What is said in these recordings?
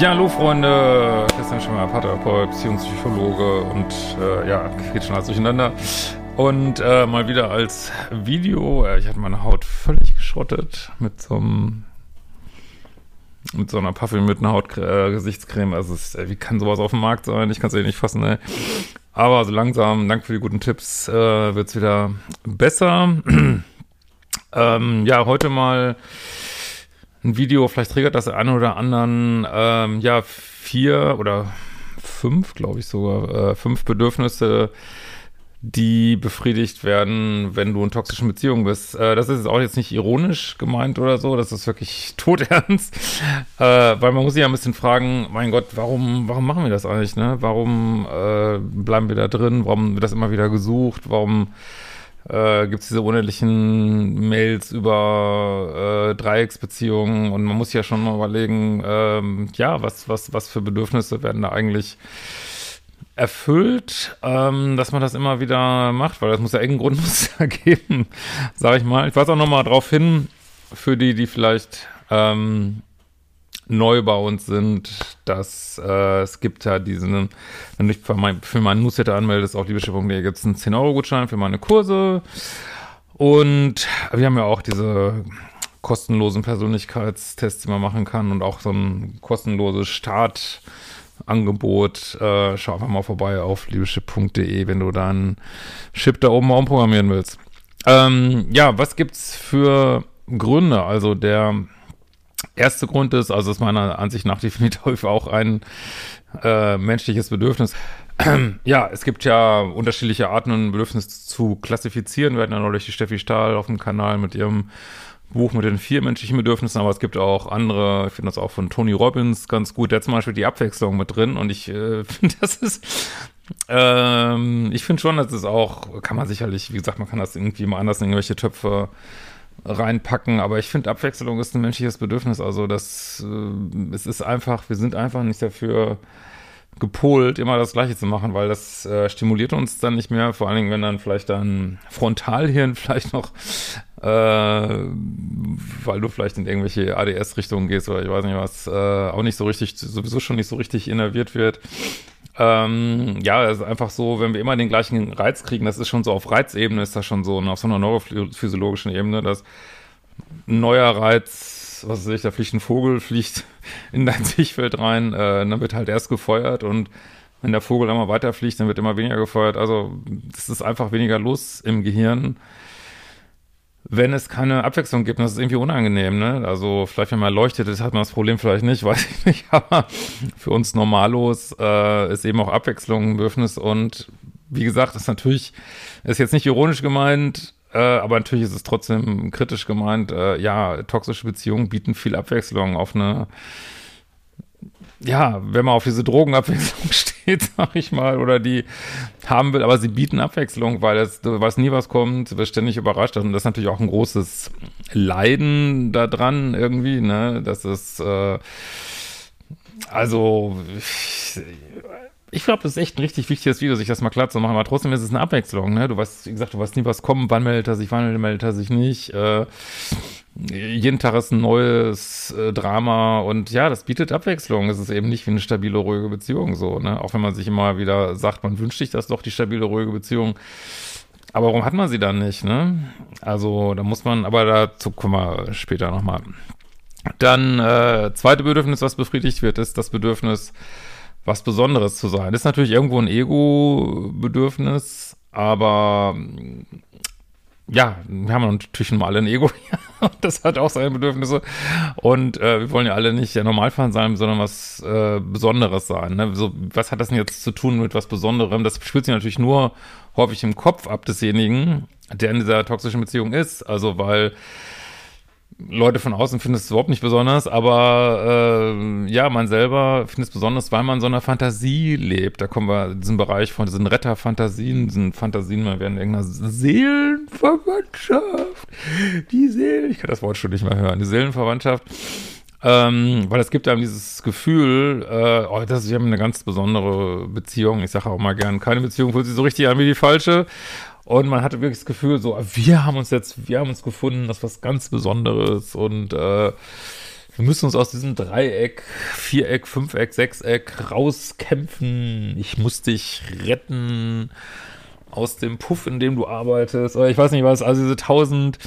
Ja, hallo Freunde, Christian Schimmer, Paartherapeut, Beziehungspsychologe und äh, ja, geht schon alles durcheinander. Und äh, mal wieder als Video, äh, ich hatte meine Haut völlig geschrottet mit so einem mit so einer Puffelmütten Haut äh, Gesichtscreme. Also es, äh, wie kann sowas auf dem Markt sein? Ich kann es eh nicht fassen, ey. Aber so langsam, danke für die guten Tipps, äh, wird es wieder besser. ähm, ja, heute mal ein Video, vielleicht triggert das einen oder anderen, ähm, ja, vier oder fünf, glaube ich sogar, äh, fünf Bedürfnisse, die befriedigt werden, wenn du in toxischen Beziehungen bist. Äh, das ist auch jetzt nicht ironisch gemeint oder so, das ist wirklich todernst, äh, weil man muss sich ja ein bisschen fragen, mein Gott, warum, warum machen wir das eigentlich, ne? Warum äh, bleiben wir da drin? Warum wird das immer wieder gesucht? Warum äh, gibt es diese unendlichen Mails über äh, Dreiecksbeziehungen und man muss ja schon mal überlegen, ähm, ja, was, was, was für Bedürfnisse werden da eigentlich erfüllt, ähm, dass man das immer wieder macht, weil das muss ja irgendeinen Grund muss ja geben, sage ich mal. Ich weise auch nochmal darauf hin, für die, die vielleicht ähm, neu bei uns sind, dass äh, es gibt ja diesen, wenn du dich für, mein, für meinen Newsletter anmeldest, auf liebeschiff.de gibt es einen 10-Euro-Gutschein für meine Kurse. Und wir haben ja auch diese kostenlosen Persönlichkeitstests, die man machen kann und auch so ein kostenloses Startangebot. Äh, schau einfach mal vorbei auf liebeschiff.de, wenn du dann Chip da oben mal umprogrammieren willst. Ähm, ja, was gibt's für Gründe? Also der erste Grund ist, also ist meiner Ansicht nach definitiv auch ein äh, menschliches Bedürfnis. ja, es gibt ja unterschiedliche Arten, ein Bedürfnis zu klassifizieren. Wir hatten ja neulich die Steffi Stahl auf dem Kanal mit ihrem Buch mit den vier menschlichen Bedürfnissen, aber es gibt auch andere, ich finde das auch von Tony Robbins ganz gut, der hat zum Beispiel die Abwechslung mit drin und ich äh, finde, das ist, ähm, ich finde schon, dass es auch, kann man sicherlich, wie gesagt, man kann das irgendwie mal anders in irgendwelche Töpfe reinpacken, aber ich finde, Abwechslung ist ein menschliches Bedürfnis. Also das, äh, es ist einfach, wir sind einfach nicht dafür gepolt, immer das Gleiche zu machen, weil das äh, stimuliert uns dann nicht mehr, vor allen Dingen, wenn dann vielleicht dein Frontalhirn vielleicht noch, äh, weil du vielleicht in irgendwelche ADS-Richtungen gehst oder ich weiß nicht was, äh, auch nicht so richtig, sowieso schon nicht so richtig innerviert wird. Ähm, ja, es ist einfach so, wenn wir immer den gleichen Reiz kriegen, das ist schon so auf Reizebene, ist das schon so, und auf so einer neurophysiologischen Ebene, dass ein neuer Reiz, was weiß ich, da fliegt ein Vogel, fliegt in dein Sichtfeld rein, äh, dann wird halt erst gefeuert und wenn der Vogel immer weiterfliegt, dann wird immer weniger gefeuert. Also es ist einfach weniger los im Gehirn wenn es keine Abwechslung gibt, das ist irgendwie unangenehm, ne? Also vielleicht, wenn man leuchtet hat man das Problem vielleicht nicht, weiß ich nicht, aber für uns Normalos äh, ist eben auch Abwechslung ein Bedürfnis und wie gesagt, ist natürlich, ist jetzt nicht ironisch gemeint, äh, aber natürlich ist es trotzdem kritisch gemeint, äh, ja, toxische Beziehungen bieten viel Abwechslung auf eine ja, wenn man auf diese Drogenabwechslung steht, sag ich mal, oder die haben will, aber sie bieten Abwechslung, weil es, du weißt nie, was kommt, wirst ständig überrascht. Und das ist natürlich auch ein großes Leiden daran irgendwie, ne, das ist, äh, also, ich, glaube, das ist echt ein richtig wichtiges Video, sich das mal klar zu machen, aber trotzdem ist es eine Abwechslung, ne, du weißt, wie gesagt, du weißt nie, was kommt, wann meldet er sich, wann meldet er sich nicht, äh, jeden Tag ist ein neues äh, Drama und ja, das bietet Abwechslung. Es ist eben nicht wie eine stabile, ruhige Beziehung so, ne? Auch wenn man sich immer wieder sagt, man wünscht sich das doch, die stabile, ruhige Beziehung. Aber warum hat man sie dann nicht, ne? Also, da muss man, aber dazu kommen wir später nochmal. Dann, äh, zweite Bedürfnis, was befriedigt wird, ist das Bedürfnis, was Besonderes zu sein. Das ist natürlich irgendwo ein Ego-Bedürfnis, aber ja, wir haben natürlich mal alle ein Ego. das hat auch seine Bedürfnisse. Und äh, wir wollen ja alle nicht der Normalfall sein, sondern was äh, Besonderes sein. Ne? So, was hat das denn jetzt zu tun mit was Besonderem? Das spielt sich natürlich nur häufig im Kopf ab desjenigen, der in dieser toxischen Beziehung ist. Also, weil Leute von außen finden es überhaupt nicht besonders, aber äh, ja, man selber findet es besonders, weil man so einer Fantasie lebt. Da kommen wir in diesen Bereich von diesen Retterfantasien, diesen Fantasien, man werden irgendeiner Seelenverwandtschaft. Die Seelen, ich kann das Wort schon nicht mehr hören, die Seelenverwandtschaft. Ähm, weil es gibt einem dieses Gefühl, äh, oh, das wir haben eine ganz besondere Beziehung. Ich sage auch mal gern, keine Beziehung fühlt sich so richtig an wie die falsche. Und man hatte wirklich das Gefühl, so, wir haben uns jetzt, wir haben uns gefunden, das ist was ganz Besonderes und äh, wir müssen uns aus diesem Dreieck, Viereck, Fünfeck, Sechseck rauskämpfen. Ich muss dich retten aus dem Puff, in dem du arbeitest. Oder ich weiß nicht was, also diese tausend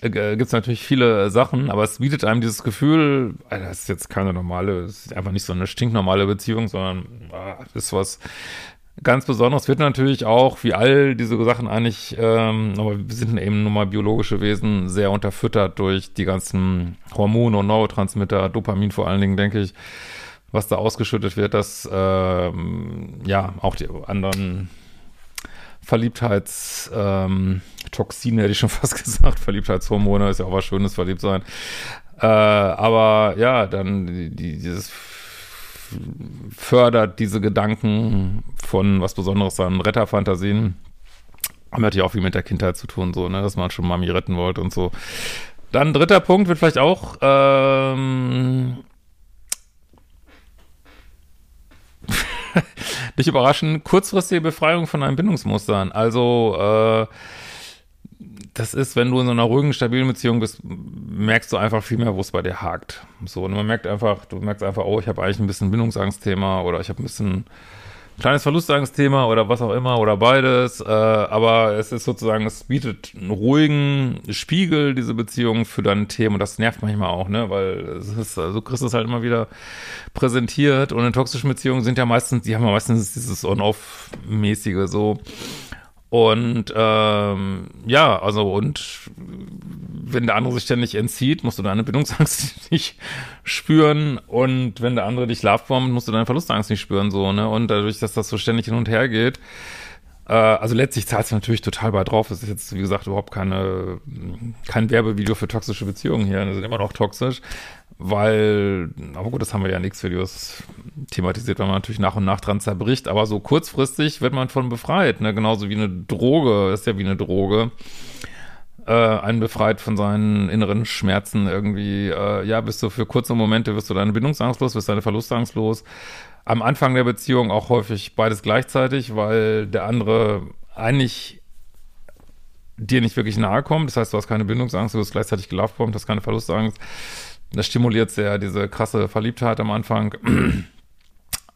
äh, gibt es natürlich viele Sachen, aber es bietet einem dieses Gefühl, das ist jetzt keine normale, es ist einfach nicht so eine stinknormale Beziehung, sondern ah, ist was ganz Besonderes. Wird natürlich auch, wie all diese Sachen eigentlich, ähm, aber wir sind eben nun mal biologische Wesen, sehr unterfüttert durch die ganzen Hormone und Neurotransmitter, Dopamin vor allen Dingen, denke ich, was da ausgeschüttet wird, dass ähm, ja auch die anderen Verliebtheitstoxine, ähm, hätte ich schon fast gesagt. Verliebtheitshormone ist ja auch was Schönes, verliebt sein. Äh, aber ja, dann die, dieses fördert diese Gedanken von was Besonderes an Retterfantasien. Haben natürlich auch viel mit der Kindheit zu tun, so, ne, dass man schon Mami retten wollte und so. Dann dritter Punkt wird vielleicht auch ähm, dich überraschen, kurzfristige Befreiung von deinen Bindungsmustern. Also, äh, das ist, wenn du in so einer ruhigen, stabilen Beziehung bist, merkst du einfach viel mehr, wo es bei dir hakt. So, und man merkt einfach, du merkst einfach, oh, ich habe eigentlich ein bisschen Bindungsangstthema oder ich habe ein bisschen kleines Verlustangstthema oder was auch immer oder beides, äh, aber es ist sozusagen, es bietet einen ruhigen Spiegel, diese Beziehung für deine Themen. Und das nervt manchmal auch, ne, weil es ist, also es halt immer wieder präsentiert und in toxischen Beziehungen sind ja meistens, die haben ja meistens dieses On-Off-mäßige so und ähm, ja, also und wenn der andere sich ständig entzieht, musst du deine Bindungsangst nicht spüren und wenn der andere dich lovebombt, musst du deine Verlustangst nicht spüren, so, ne? Und dadurch, dass das so ständig hin und her geht, äh, also letztlich zahlt es natürlich total bei drauf. Es ist jetzt, wie gesagt, überhaupt keine, kein Werbevideo für toxische Beziehungen hier. Die sind immer noch toxisch weil, aber gut, das haben wir ja in X-Videos thematisiert, weil man natürlich nach und nach dran zerbricht, aber so kurzfristig wird man von befreit, ne? genauso wie eine Droge, ist ja wie eine Droge, äh, einen befreit von seinen inneren Schmerzen irgendwie, äh, ja, bist du für kurze Momente, wirst du deine Bindungsangst los, wirst deine Verlustangst los, am Anfang der Beziehung auch häufig beides gleichzeitig, weil der andere eigentlich dir nicht wirklich nahe kommt, das heißt, du hast keine Bindungsangst, du wirst gleichzeitig gelovebombt, hast keine Verlustangst, das stimuliert sehr diese krasse Verliebtheit am Anfang.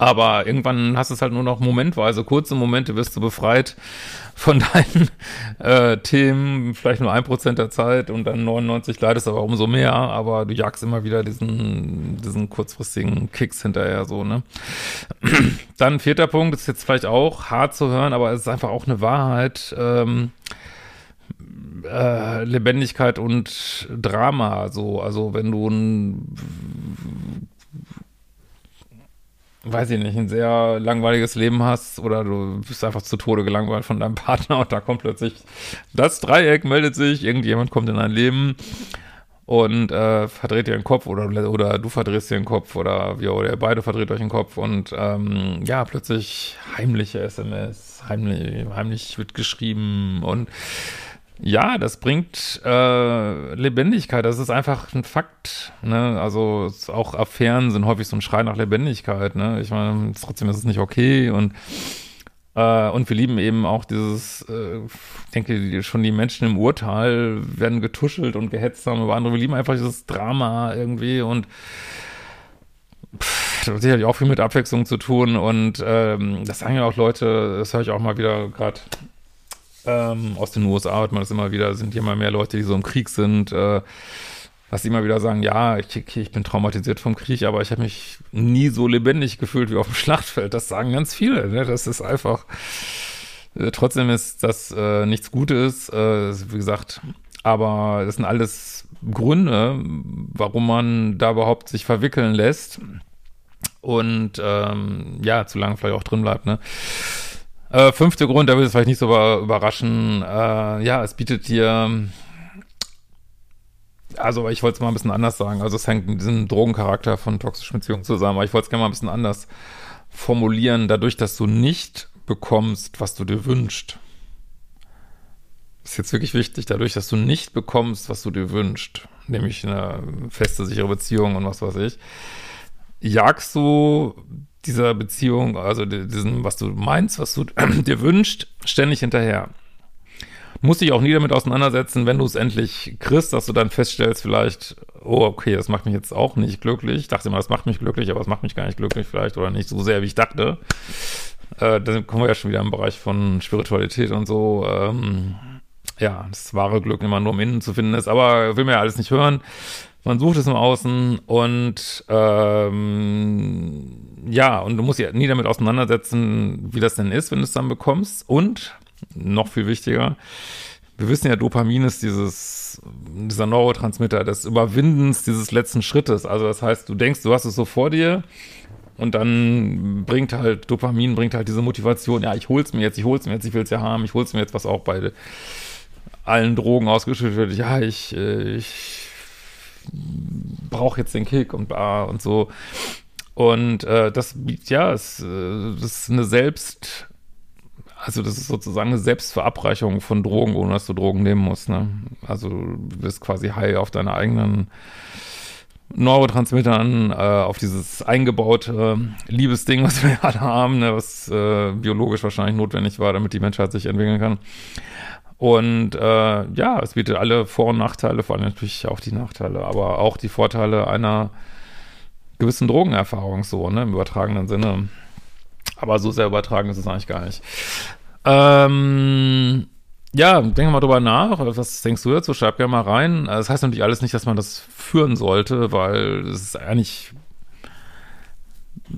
Aber irgendwann hast du es halt nur noch momentweise, kurze Momente wirst du befreit von deinen äh, Themen, vielleicht nur ein Prozent der Zeit und dann 99 leidest aber umso mehr, aber du jagst immer wieder diesen, diesen kurzfristigen Kicks hinterher, so, ne? Dann vierter Punkt, ist jetzt vielleicht auch hart zu hören, aber es ist einfach auch eine Wahrheit, ähm, äh, Lebendigkeit und Drama. So, also wenn du ein weiß ich nicht, ein sehr langweiliges Leben hast oder du bist einfach zu Tode gelangweilt von deinem Partner und da kommt plötzlich das Dreieck, meldet sich, irgendjemand kommt in dein Leben und äh, verdreht dir den Kopf oder, oder du verdrehst dir den Kopf oder wir oder ihr beide verdreht euch den Kopf und ähm, ja, plötzlich heimliche SMS, heimlich, heimlich wird geschrieben und ja, das bringt äh, Lebendigkeit. Das ist einfach ein Fakt. Ne? Also auch Affären sind häufig so ein Schrei nach Lebendigkeit. Ne? Ich meine, trotzdem ist es nicht okay und äh, und wir lieben eben auch dieses, äh, ich denke, schon die Menschen im Urteil werden getuschelt und gehetzt haben über andere. Wir lieben einfach dieses Drama irgendwie und pff, das hat sicherlich auch viel mit Abwechslung zu tun und ähm, das sagen ja auch Leute, das höre ich auch mal wieder gerade ähm, aus den USA hört man das immer wieder, sind hier mal mehr Leute, die so im Krieg sind, äh, was immer wieder sagen, ja, ich, ich bin traumatisiert vom Krieg, aber ich habe mich nie so lebendig gefühlt wie auf dem Schlachtfeld. Das sagen ganz viele. Ne? Das ist einfach. Äh, trotzdem ist das äh, nichts Gutes, äh, wie gesagt. Aber das sind alles Gründe, warum man da überhaupt sich verwickeln lässt und ähm, ja, zu lange vielleicht auch drin bleibt. Ne? Äh, fünfte Grund, da will es vielleicht nicht so überraschen. Äh, ja, es bietet dir, also ich wollte es mal ein bisschen anders sagen. Also es hängt mit diesem Drogencharakter von toxischen Beziehungen zusammen, aber ich wollte es gerne mal ein bisschen anders formulieren. Dadurch, dass du nicht bekommst, was du dir wünschst. Ist jetzt wirklich wichtig, dadurch, dass du nicht bekommst, was du dir wünschst, nämlich eine feste, sichere Beziehung und was weiß ich, jagst du dieser Beziehung, also diesen, was du meinst, was du dir wünschst, ständig hinterher. Muss dich auch nie damit auseinandersetzen, wenn du es endlich kriegst, dass du dann feststellst, vielleicht, oh, okay, das macht mich jetzt auch nicht glücklich. Ich dachte immer, das macht mich glücklich, aber es macht mich gar nicht glücklich vielleicht oder nicht so sehr, wie ich dachte. Äh, dann kommen wir ja schon wieder im Bereich von Spiritualität und so. Ähm, ja, das wahre Glück immer nur im Innen zu finden ist, aber will mir ja alles nicht hören. Man sucht es im Außen und ähm, ja, und du musst ja nie damit auseinandersetzen, wie das denn ist, wenn du es dann bekommst. Und noch viel wichtiger, wir wissen ja, Dopamin ist dieses, dieser Neurotransmitter des Überwindens dieses letzten Schrittes. Also das heißt, du denkst, du hast es so vor dir und dann bringt halt, Dopamin bringt halt diese Motivation, ja, ich hol's mir jetzt, ich hol's mir jetzt, ich will's ja haben, ich hol's mir jetzt, was auch bei allen Drogen ausgeschüttet wird. Ja, ich, äh, ich brauche jetzt den Kick und bar und so. Und äh, das, ja, es, äh, das ist eine Selbst, also das ist sozusagen eine Selbstverabreichung von Drogen, ohne dass du Drogen nehmen musst. Ne? Also du bist quasi high auf deine eigenen Neurotransmittern, äh, auf dieses eingebaute Liebesding, was wir alle haben, ne? was äh, biologisch wahrscheinlich notwendig war, damit die Menschheit sich entwickeln kann. Und äh, ja, es bietet alle Vor- und Nachteile, vor allem natürlich auch die Nachteile, aber auch die Vorteile einer gewissen Drogenerfahrung so, ne, im übertragenen Sinne. Aber so sehr übertragen ist es eigentlich gar nicht. Ähm, ja, denk mal drüber nach. Was denkst du dazu? Schreib gerne mal rein. Das heißt natürlich alles nicht, dass man das führen sollte, weil es ist eigentlich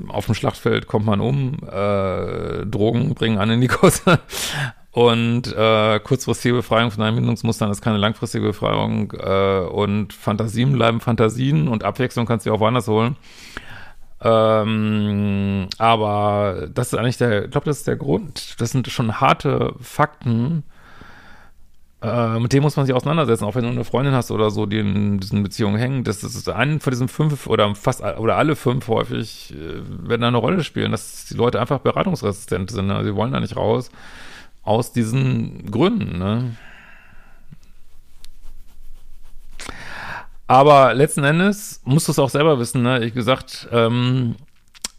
auf dem Schlachtfeld kommt man um, äh, Drogen bringen einen in die Kurse. Und äh, kurzfristige Befreiung von Einbindungsmustern ist keine langfristige Befreiung. Äh, und Fantasien bleiben Fantasien und Abwechslung kannst du auch woanders holen. Ähm, aber das ist eigentlich der, ich glaube, das ist der Grund. Das sind schon harte Fakten. Äh, mit dem muss man sich auseinandersetzen, auch wenn du eine Freundin hast oder so, die in diesen Beziehungen hängen. Das ist einen von diesen fünf oder fast oder alle fünf häufig äh, werden da eine Rolle spielen, dass die Leute einfach beratungsresistent sind. Ne? Sie wollen da nicht raus aus diesen Gründen. Ne? Aber letzten Endes musst du es auch selber wissen. Ne? Ich gesagt, ähm,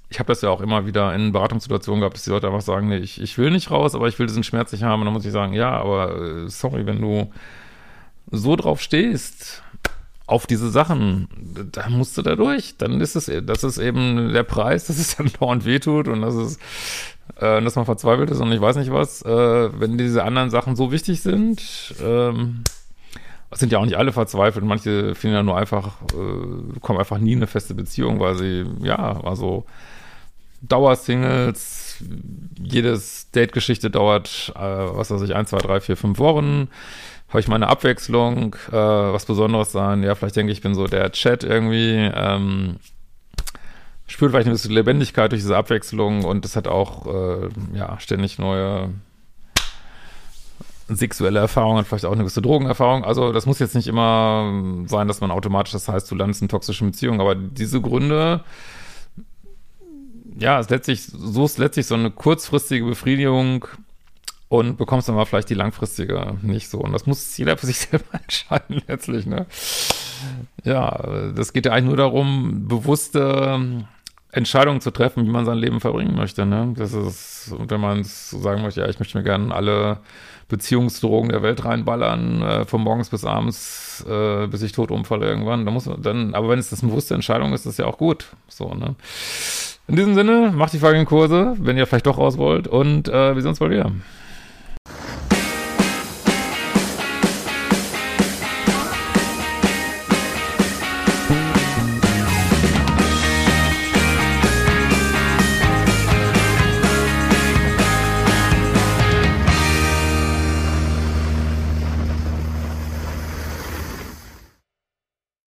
ich habe das ja auch immer wieder in Beratungssituationen gehabt, dass die Leute einfach sagen, nee, ich, ich will nicht raus, aber ich will diesen Schmerz nicht haben. Und dann muss ich sagen, ja, aber äh, sorry, wenn du so drauf stehst, auf diese Sachen, da musst du da durch. Dann ist es, das ist eben der Preis, dass es dann dauernd wehtut und dass es, äh, dass man verzweifelt ist und ich weiß nicht was. Äh, wenn diese anderen Sachen so wichtig sind, ähm, sind ja auch nicht alle verzweifelt. Manche finden ja nur einfach, äh, kommen einfach nie in eine feste Beziehung, weil sie, ja, also Dauersingles, jedes Date-Geschichte dauert, äh, was weiß ich, ein, zwei, drei, vier, fünf Wochen habe ich mal eine Abwechslung, äh, was Besonderes sein. Ja, vielleicht denke ich, ich bin so der Chat irgendwie. Ähm, spürt vielleicht ein bisschen Lebendigkeit durch diese Abwechslung und es hat auch äh, ja ständig neue sexuelle Erfahrungen, vielleicht auch eine gewisse Drogenerfahrung. Also das muss jetzt nicht immer sein, dass man automatisch, das heißt, du landest in toxischen Beziehungen, aber diese Gründe, ja, es letztlich, so ist letztlich so eine kurzfristige Befriedigung und bekommst dann mal vielleicht die langfristige nicht so. Und das muss jeder für sich selber entscheiden letztlich, ne? Ja, das geht ja eigentlich nur darum, bewusste Entscheidungen zu treffen, wie man sein Leben verbringen möchte, ne? Das ist, wenn man so sagen möchte, ja, ich möchte mir gerne alle Beziehungsdrogen der Welt reinballern, äh, von morgens bis abends, äh, bis ich tot umfalle irgendwann, dann muss man dann, aber wenn es das eine bewusste Entscheidung ist, ist ja auch gut, so, ne? In diesem Sinne, macht die folgenden Kurse, wenn ihr vielleicht doch raus wollt und äh, wir sehen uns bald wieder.